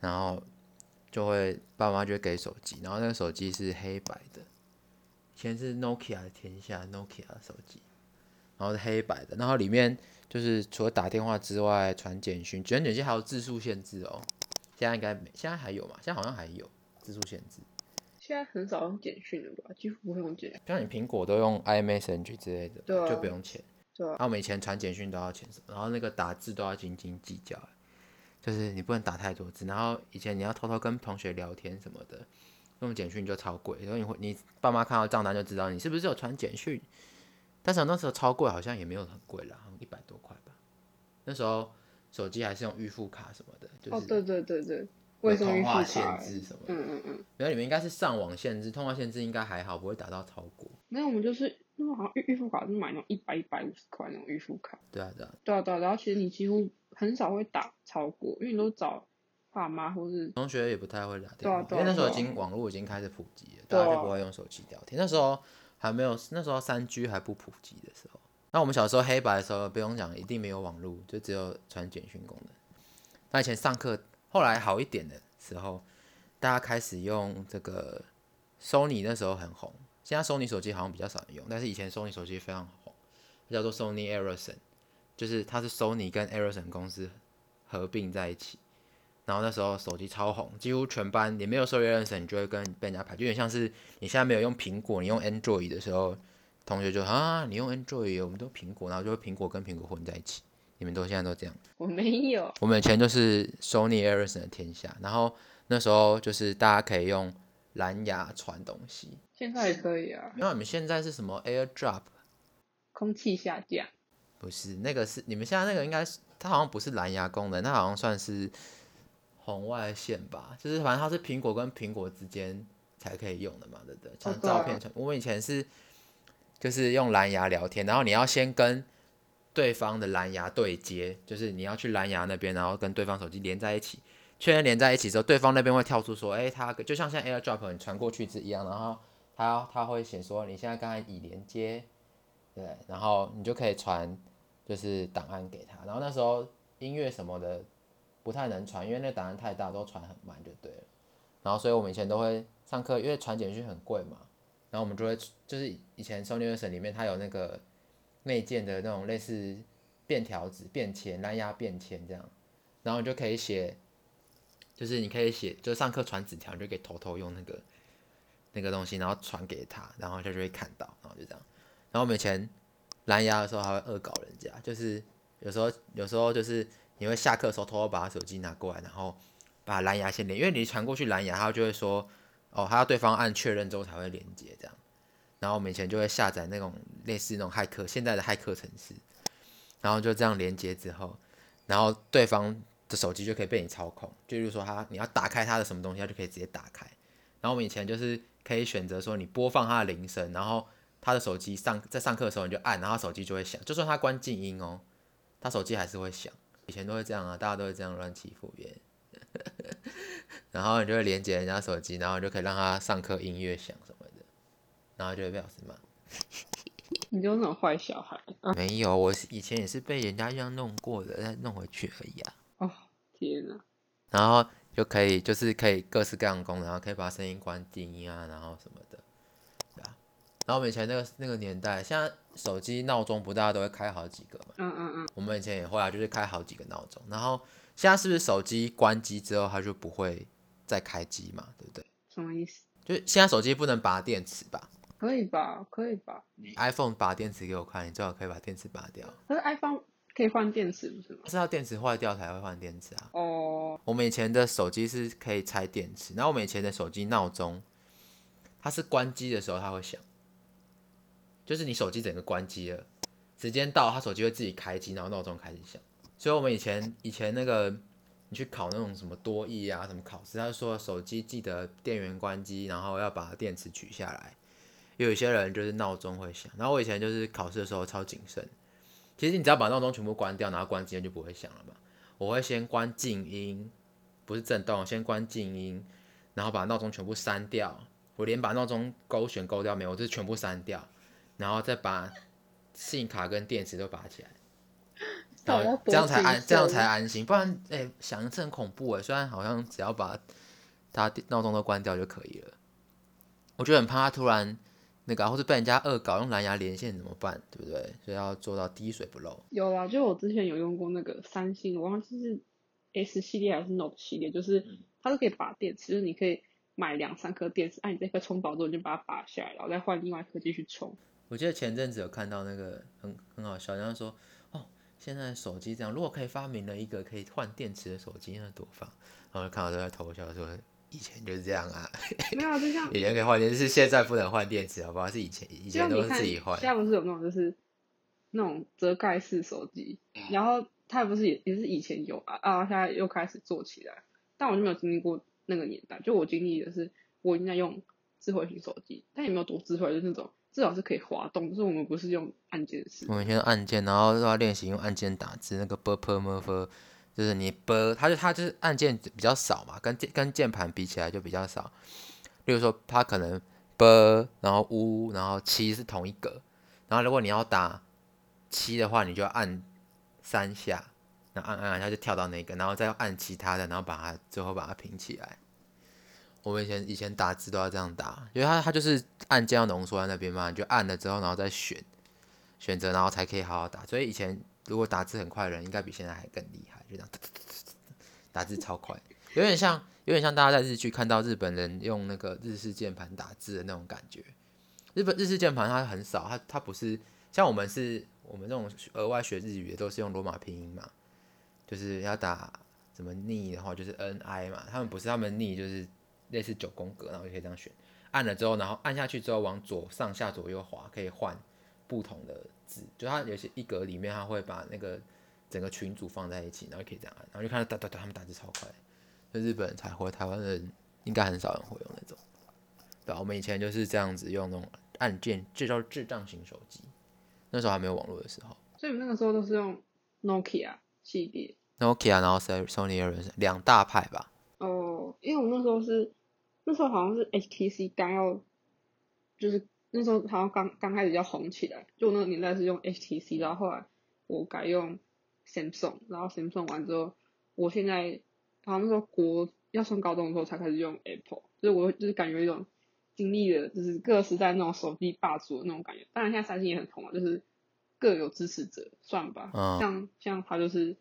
Speaker 2: 然后就会爸妈就会给手机，然后那个手机是黑白的，以前是 Nokia 的天下 Nokia 的手机，然后是黑白的，然后里面就是除了打电话之外，传简讯，传简讯还有字数限制哦。现在应该没，现在还有嘛？现在好像还有字数限制。
Speaker 1: 现在很少用简讯了吧？几乎不会用简讯。
Speaker 2: 像你苹果都用 iMessage 之类的，
Speaker 1: 对啊
Speaker 2: 就不用钱。
Speaker 1: 对啊，
Speaker 2: 那我们以前传简讯都要钱什么，然后那个打字都要斤斤计较，就是你不能打太多字。然后以前你要偷偷跟同学聊天什么的，用简讯就超贵，然后你会你爸妈看到账单就知道你是不是有传简讯。但是那时候超贵，好像也没有很贵啦，好像一百多块吧。那时候手机还是用预付卡什么的，就是
Speaker 1: 哦，对对对对，卫
Speaker 2: 有
Speaker 1: 生预
Speaker 2: 通话限。制什么的。
Speaker 1: 嗯嗯嗯，
Speaker 2: 然后你们应该是上网限制，通话限制应该还好，不会打到超过。
Speaker 1: 没有，我们就是那种好像预预付卡是买那种一百一百五十块那种预付卡。
Speaker 2: 对啊对啊，
Speaker 1: 对啊对啊，然后其实你几乎很少会打超过，因为你都找爸妈或是
Speaker 2: 同学也不太会打电话，
Speaker 1: 对啊啊
Speaker 2: 因为那时候已经网络已经开始普及了，
Speaker 1: 啊
Speaker 2: 大家就不会用手机聊天。那时候还没有，那时候三 G 还不普及的时候，那我们小时候黑白的时候不用讲，一定没有网络，就只有传简讯功能。那以前上课后来好一点的时候，大家开始用这个 Sony 那时候很红，现在 Sony 手机好像比较少人用，但是以前 Sony 手机非常红，叫做 Sony Ericsson，就是它是 Sony 跟 Ericsson 公司合并在一起。然后那时候手机超红，几乎全班你没有 Sony Ericsson，你就会跟被人家排，就有点像是你现在没有用苹果，你用 Android 的时候，同学就啊你用 Android，我们都苹果，然后就会苹果跟苹果混在一起。你们都现在都这样。
Speaker 1: 我没有，
Speaker 2: 我们以前就是 Sony Ericsson 的天下，然后那时候就是大家可以用蓝牙传东西。
Speaker 1: 现在也可以啊，
Speaker 2: 那你们现在是什么 AirDrop？
Speaker 1: 空气下降。
Speaker 2: 不是，那个是你们现在那个应该是它好像不是蓝牙功能，它好像算是红外线吧，就是反正它是苹果跟苹果之间才可以用的嘛，对不对？传
Speaker 1: 对啊
Speaker 2: 照片传，我们以前是就是用蓝牙聊天，然后你要先跟对方的蓝牙对接，就是你要去蓝牙那边，然后跟对方手机连在一起，确认连在一起之后，对方那边会跳出说，哎、它就像现在 AirDrop 你传过去是一样，然后它它会写说你现在刚才已连接，对，然后你就可以传就是档案给他，然后那时候音乐什么的不太能传，因为那档案太大，都传很慢就对了。然后所以我们以前都会上课，因为传简讯很贵嘛，然后我们就会就是以前 Sony Ericsson 里面它有那个内建的那种类似便条纸、便签、蓝牙便签这样，然后你就可以写，就是你可以写，就上课传纸条，你就可以偷偷用那个那个东西，然后传给他，然后他就会看到，然后就这样。然后我们以前蓝牙的时候还会恶搞人家，就是有时候有时候就是你会下课的时候偷偷把他手机拿过来，然后把蓝牙先连，因为你传过去蓝牙，他就会说哦，他要对方按确认之后才会连接这样。然后我们以前就会下载那种类似那种骇客现在的骇客程式，然后就这样连接之后，然后对方的手机就可以被你操控，就例如说他你要打开他的什么东西，他就可以直接打开。然后我们以前就是可以选择说你播放他的铃声，然后他的手机上在上课的时候你就按，然后手机就会响，就算他关静音哦，他手机还是会响。以前都会这样啊，大家都会这样乱欺负别人。然后你就会连接人家手机，然后就可以让他上课音乐响什么的，然后就会被老师骂。
Speaker 1: 你就是那种坏小孩啊！
Speaker 2: 没有，我是以前也是被人家这样弄过的，再弄回去而已啊。
Speaker 1: 哦，天哪！
Speaker 2: 然后就可以就是可以各式各样的功能，然后可以把声音关静音啊，然后什么的，对啊。然后我们以前那个那个年代，现在手机闹钟不大家都会开好几个嘛？
Speaker 1: 嗯嗯嗯，
Speaker 2: 我们以前也会啊，就是开好几个闹钟。然后现在是不是手机关机之后它就不会再开机嘛？对不对？
Speaker 1: 什么意思？
Speaker 2: 就是现在手机不能拔电池吧
Speaker 1: 可以吧？可以吧
Speaker 2: ？？iPhone 拔电池给我看，你最好可以把电池拔掉。
Speaker 1: 可是 iPhone 可以换电池不是吗？
Speaker 2: 是要电池坏掉才会换电池啊。
Speaker 1: 哦，
Speaker 2: 我们以前的手机是可以拆电池，然后我们以前的手机闹钟，它是关机的时候它会响，就是你手机整个关机了，时间到，它手机会自己开机，然后闹钟开始响。所以我们以前以前那个你去考那种什么多益啊什么考试，他就说手机记得电源关机，然后要把电池取下来。有一些人就是闹钟会响，然后我以前就是考试的时候超谨慎。其实你只要把闹钟全部关掉，然后关机就不会响了嘛。我会先关静音，不是震动，先关静音，然后把闹钟全部删掉。我连把闹钟勾选勾掉没有，我就是全部删掉，然后再把信卡跟电池都拔起来，然后这样才安，这样才安心。不然，哎、想一次很恐怖哎。虽然好像只要把它闹钟都关掉就可以了，我就很怕它突然那个啊、或是被人家恶搞用蓝牙连线怎么办，对不对？所以要做到滴水不漏。
Speaker 1: 有啦，就我之前有用过那个三星，我忘记是 S 系列还是 Note 系列，就是它是可以拔电池，就是你可以买两三颗电池，按你这颗充饱之后，你就把它拔下来，然后再换另外一颗继续充。
Speaker 2: 我记得前阵子有看到那个很很好笑，人家说哦，现在手机这样，如果可以发明了一个可以换电池的手机，那多棒！然后就看到都在偷笑说，以前就是这样啊，
Speaker 1: 没有啊，就像
Speaker 2: 以前可以换电池，是现在不能换电池，好不好？是以前以前都是自己换
Speaker 1: 现。在不是有那种就是那种遮盖式手机，然后它不是也也是以前有啊啊，现在又开始做起来，但我就没有经历过那个年代，就我经历的是我已经在用智慧型手机，但也没有多智慧，就是那种至少是可以滑动，就是我们不是用按键式
Speaker 2: 我。们先按键，然后都要练习用按键打字，那个 b p m f，就是你 b，它就它就是按键比较少嘛，跟键跟键盘比起来就比较少。例如说，它可能 b，然后 u，然后七是同一个，然后如果你要打七的话，你就要按三下，然后按按按，它就跳到那个，然后再按其他的，然后把它最后把它拼起来。我们以前以前打字都要这样打，因为它它就是按键要浓缩在那边嘛，你就按了之后，然后再选选择，然后才可以好好打。所以以前如果打字很快的人，应该比现在还更厉害，就这样打字超快，有点像有点像大家在日剧看到日本人用那个日式键盘打字的那种感觉。日本日式键盘它很少，它它不是像我们是我们这种额外学日语的都是用罗马拼音嘛，就是要打怎么逆的话就是 N I 嘛，他们不是他们逆就是类似九宫格，然后就可以这样选，按了之后，然后按下去之后往左上下左右滑，可以换不同的字，就它有些一格里面它会把那个整个群组放在一起，然后可以这样按，然后就看到哒哒哒，他们打字超快，就日本人才会，台湾人应该很少人会用那种。对啊，我们以前就是这样子用那种按键，这叫智障型手机，那时候还没有网络的时候。
Speaker 1: 所以我们那个时候都是用 Nokia 系列。
Speaker 2: Nokia，然后 Sony Ericsson 两大派吧。
Speaker 1: 哦，因为我那时候是那时候好像是 HTC 刚要，就是那时候好像刚刚开始要红起来，就我那个年代是用 HTC，然后后来我改用 Samsung，然后 Samsung 完之后，我现在好像那时候国要上高中的时候才开始用 Apple，就是我就是感觉一种经历了就是各个时代那种手机霸主的那种感觉。当然现在三星也很红啊，就是各有支持者，算吧。
Speaker 2: 嗯
Speaker 1: 像像他就是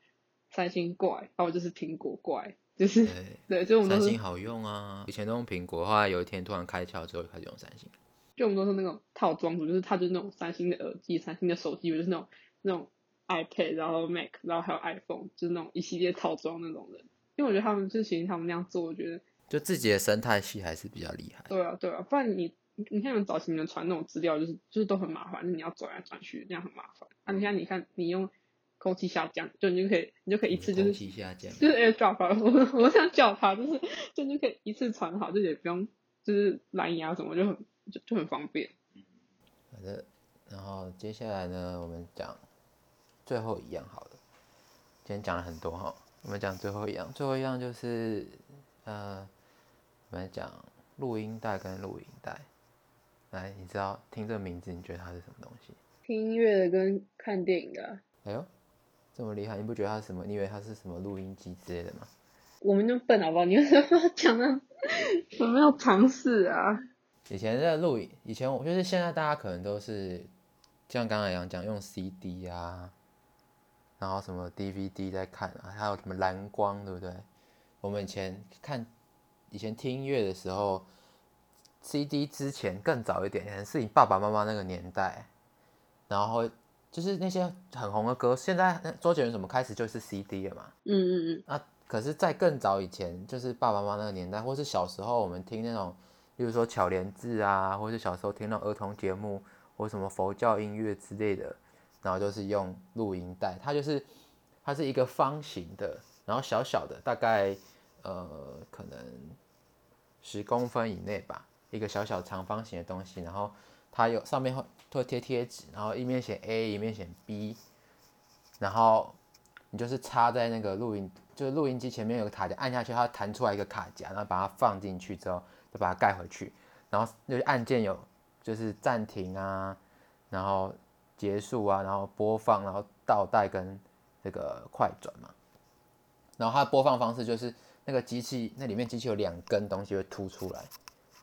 Speaker 1: 三星怪，然后就是苹果怪，就是
Speaker 2: 对，
Speaker 1: 对，就我们都是
Speaker 2: 三星好用啊，以前都用苹果，后来有一天突然开窍之后就开始用三星。
Speaker 1: 就我们都是那种套装组，就是它就是那种三星的耳机、三星的手机，就是那种那种 iPad，然后 Mac，然后还有 iPhone，就是那种一系列套装那种人。因为我觉得他们就其实他们那样做，我觉得
Speaker 2: 就自己的生态系还是比较厉害。
Speaker 1: 对啊对啊，不然你你看你们早期你们传那种资料，就是就是都很麻烦，就是你要转来转去，那样很麻烦。啊，你看你看你用空气下降，就你就可以你就可以一次就是
Speaker 2: 空气下降，
Speaker 1: 就是 AirDrop，啊我 我想叫它，就是就你就可以一次传好，就也不用就是蓝牙什么，就很就就很方便。
Speaker 2: 好的，然后接下来呢，我们讲最后一样好了。今天讲了很多哈，我们讲最后一样，最后一样就是呃，我们讲录音带跟录影带。来，你知道听这个名字，你觉得它是什么东西？
Speaker 1: 听音乐的跟看电影的啊、
Speaker 2: 哎呦，这么厉害！你不觉得它是什么？你以为它是什么录音机之类的吗？
Speaker 1: 我们就笨好不好？你为什么要讲的？我没有尝试啊。
Speaker 2: 以前在录影，以前我就是现在大家可能都是像刚才一样讲用 CD 啊，然后什么 DVD 在看啊，还有什么蓝光，对不对？我们以前看，以前听音乐的时候，CD 之前更早一点，可能是你爸爸妈妈那个年代，然后就是那些很红的歌，现在那周杰伦什么开始就是 CD 了嘛，
Speaker 1: 嗯嗯嗯，
Speaker 2: 那可是，在更早以前，就是爸爸妈妈那个年代，或是小时候，我们听那种，例如说巧莲智啊，或是小时候听那种儿童节目，或什么佛教音乐之类的，然后就是用录音带，它就是它是一个方形的，然后小小的，大概呃可能十公分以内吧，一个小小长方形的东西，然后它有上面会会贴贴纸，然后一面写 A，一面写 B，然后你就是插在那个录音，就是录音机前面有个卡夹，按下去它弹出来一个卡夹，然后把它放进去之后，就把它盖回去，然后就是按键有就是暂停啊，然后结束啊，然后播放，然后倒带跟这个快转嘛，然后它的播放方式就是那个机器那里面机器有两根东西会凸出来，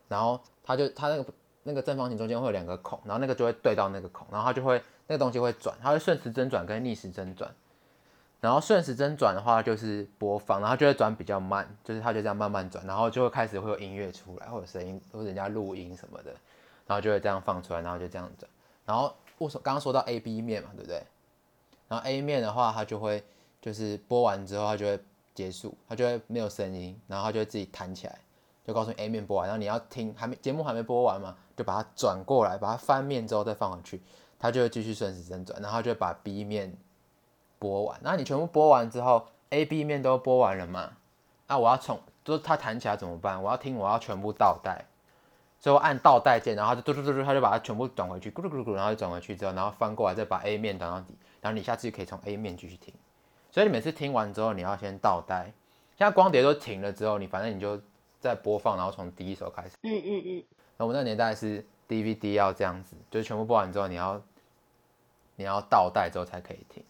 Speaker 2: 然后它就它那个那个正方形中间会有两个孔，然后那个就会对到那个孔，然后它就会那个东西会转，它会顺时针转跟逆时针转。然后顺时针转的话就是播放，然后就会转比较慢，就是它就这样慢慢转，然后就会开始会有音乐出来，或者声音，或者人家录音什么的，然后就会这样放出来，然后就这样转。然后我刚刚说到 A B 面嘛，对不对？然后 A 面的话，它就会就是播完之后，它就会结束，它就会没有声音，然后它就会自己弹起来，就告诉你 A 面播完，然后你要听还没节目还没播完嘛，就把它转过来，把它翻面之后再放回去，它就会继续顺时针转，然后就把 B 面播完，然后你全部播完之后，A、B 面都播完了嘛？啊，我要从，就是它弹起来怎么办？我要听，我要全部倒带，最后按倒带键，然后就嘟嘟嘟嘟，它就把它全部转回去，咕噜咕噜咕噜，然后就转回去之后，然后翻过来再把 A 面转到底，然后你下次就可以从 A 面继续听。所以你每次听完之后，你要先倒带。现在光碟都停了之后，你反正你就再播放，然后从第一首开始。
Speaker 1: 嗯嗯嗯。
Speaker 2: 那我们那个年代是 DVD 要这样子，就是全部播完之后，你要你要倒带之后才可以听。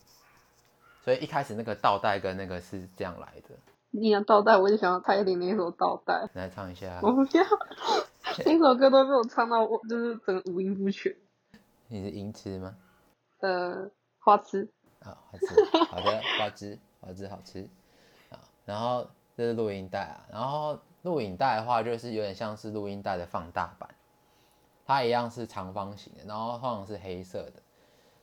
Speaker 2: 所以一开始那个倒带跟那个是这样来的。
Speaker 1: 你要倒带，我就想要蔡依林那首倒带。
Speaker 2: 来唱一下。
Speaker 1: 我不要，那首歌都被我唱到，我就是整个五音不全。
Speaker 2: 你是音痴吗？
Speaker 1: 呃，花痴。
Speaker 2: 啊，花痴。好的，花痴，花痴好吃。啊，然后这是录音带啊，然后录影带的话，就是有点像是录音带的放大版，它一样是长方形的，然后通常是黑色的。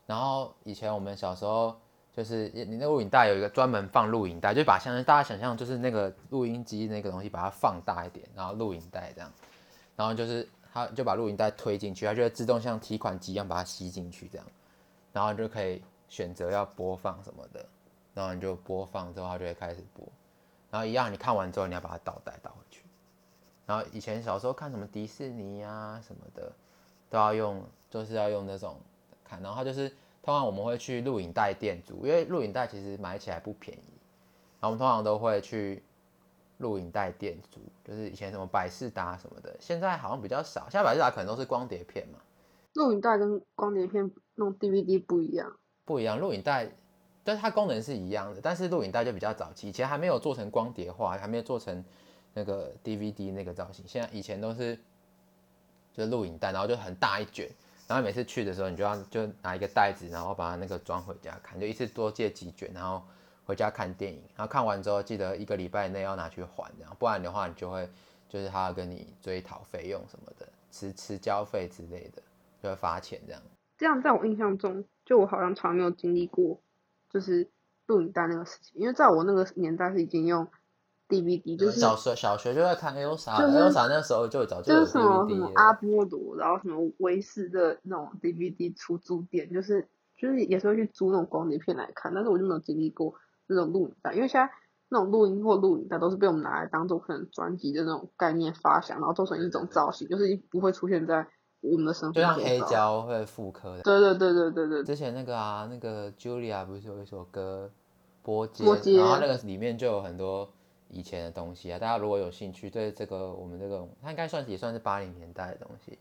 Speaker 2: 然后以前我们小时候。就是你那录影带有一个专门放录影带，就把像大家想象就是那个录音机那个东西，把它放大一点，然后录影带这样，然后就是它就把录影带推进去，它就会自动像提款机一样把它吸进去这样，然后就可以选择要播放什么的，然后你就播放之后它就会开始播，然后一样你看完之后你要把它倒带倒回去，然后以前小时候看什么迪士尼啊什么的，都要用就是要用那种看，然后就是。通常我们会去录影带店租，因为录影带其实买起来不便宜。然后我们通常都会去录影带店租，就是以前什么百事达什么的，现在好像比较少。现在百事达可能都是光碟片嘛。
Speaker 1: 录影带跟光碟片弄 DVD 不一样。
Speaker 2: 不一样，录影带，但是它功能是一样的，但是录影带就比较早期，以前还没有做成光碟化，还没有做成那个 DVD 那个造型。现在以前都是就是录影带，然后就很大一卷。然后每次去的时候，你就要就拿一个袋子，然后把它那个装回家看，就一次多借几卷，然后回家看电影。然后看完之后，记得一个礼拜内要拿去还，这样不然的话，你就会就是他要跟你追讨费用什么的，迟迟交费之类的，就会罚钱这样。
Speaker 1: 这样在我印象中，就我好像从来没有经历过，就是录影带那个事情，因为在我那个年代是已经用。DVD 就是
Speaker 2: 小学小学就在看 Elsa，Elsa 那时候就早就有 DVD。
Speaker 1: 就是什么什么阿波罗，然后什么威视的那种 DVD 出租店，就是就是也是会去租那种光碟片来看，但是我就没有经历过那种录影带，因为现在那种录音或录影带都是被我们拿来当做可能专辑的那种概念发想，然后做成一种造型，就是不会出现在我们的生活
Speaker 2: 就像黑胶会复刻的。
Speaker 1: 对对对对对对。
Speaker 2: 之前那个啊，那个 Julia 不是有一首歌波
Speaker 1: 姐，
Speaker 2: 然后那个里面就有很多。以前的东西啊，大家如果有兴趣，对这个我们这个，它应该算是也算是八零年代的东西，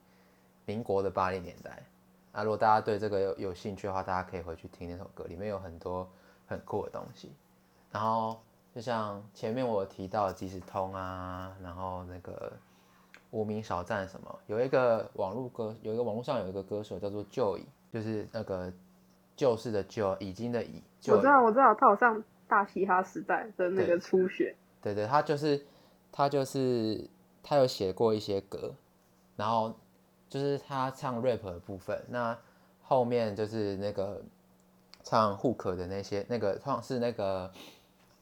Speaker 2: 民国的八零年代。啊，如果大家对这个有有兴趣的话，大家可以回去听那首歌，里面有很多很酷的东西。然后就像前面我提到即时通啊，然后那个无名小站什么，有一个网络歌，有一个网络上有一个歌手叫做旧已，就是那个旧式的旧，已经的已。
Speaker 1: 我知道，我知道，他好像大嘻哈时代的那个初选。
Speaker 2: 对对，他就是他就是他有写过一些歌，然后就是他唱 rap 的部分，那后面就是那个唱 hook 的那些那个唱是那个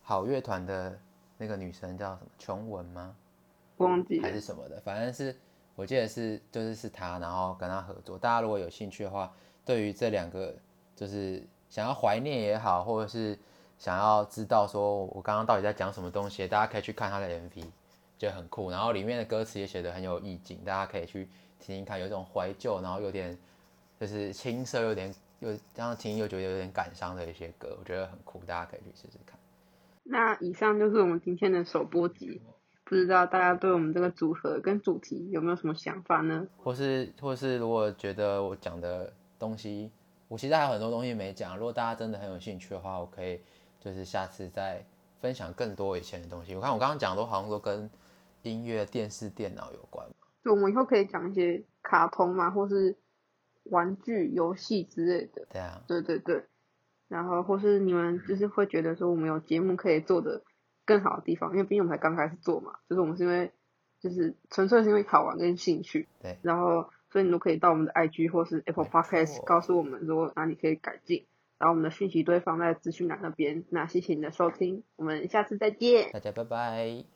Speaker 2: 好乐团的那个女生叫什么琼文吗？
Speaker 1: 忘记
Speaker 2: 还是什么的，反正是我记得是就是是他，然后跟他合作。大家如果有兴趣的话，对于这两个就是想要怀念也好，或者是。想要知道说我刚刚到底在讲什么东西，大家可以去看他的 MV，就很酷。然后里面的歌词也写的很有意境，大家可以去听听看，有一种怀旧，然后有点就是青涩，有点又这样听又觉得有点感伤的一些歌，我觉得很酷，大家可以去试试看。
Speaker 1: 那以上就是我们今天的首播集，不知道大家对我们这个组合跟主题有没有什么想法呢？
Speaker 2: 或是或是如果觉得我讲的东西，我其实还有很多东西没讲，如果大家真的很有兴趣的话，我可以。就是下次再分享更多以前的东西。我看我刚刚讲的都好像都跟音乐、电视、电脑有关。
Speaker 1: 就我们以后可以讲一些卡通嘛，或是玩具、游戏之类的。
Speaker 2: 对啊。
Speaker 1: 对对对。然后或是你们就是会觉得说我们有节目可以做的更好的地方，因为毕竟我们才刚开始做嘛，就是我们是因为就是纯粹是因为好玩跟兴趣。
Speaker 2: 对。
Speaker 1: 然后所以你都可以到我们的 IG 或是 Apple Podcast 告诉我们，如果哪里可以改进。然后我们的讯息都会放在资讯栏那边。那谢谢你的收听，我们下次再见，
Speaker 2: 大家拜拜。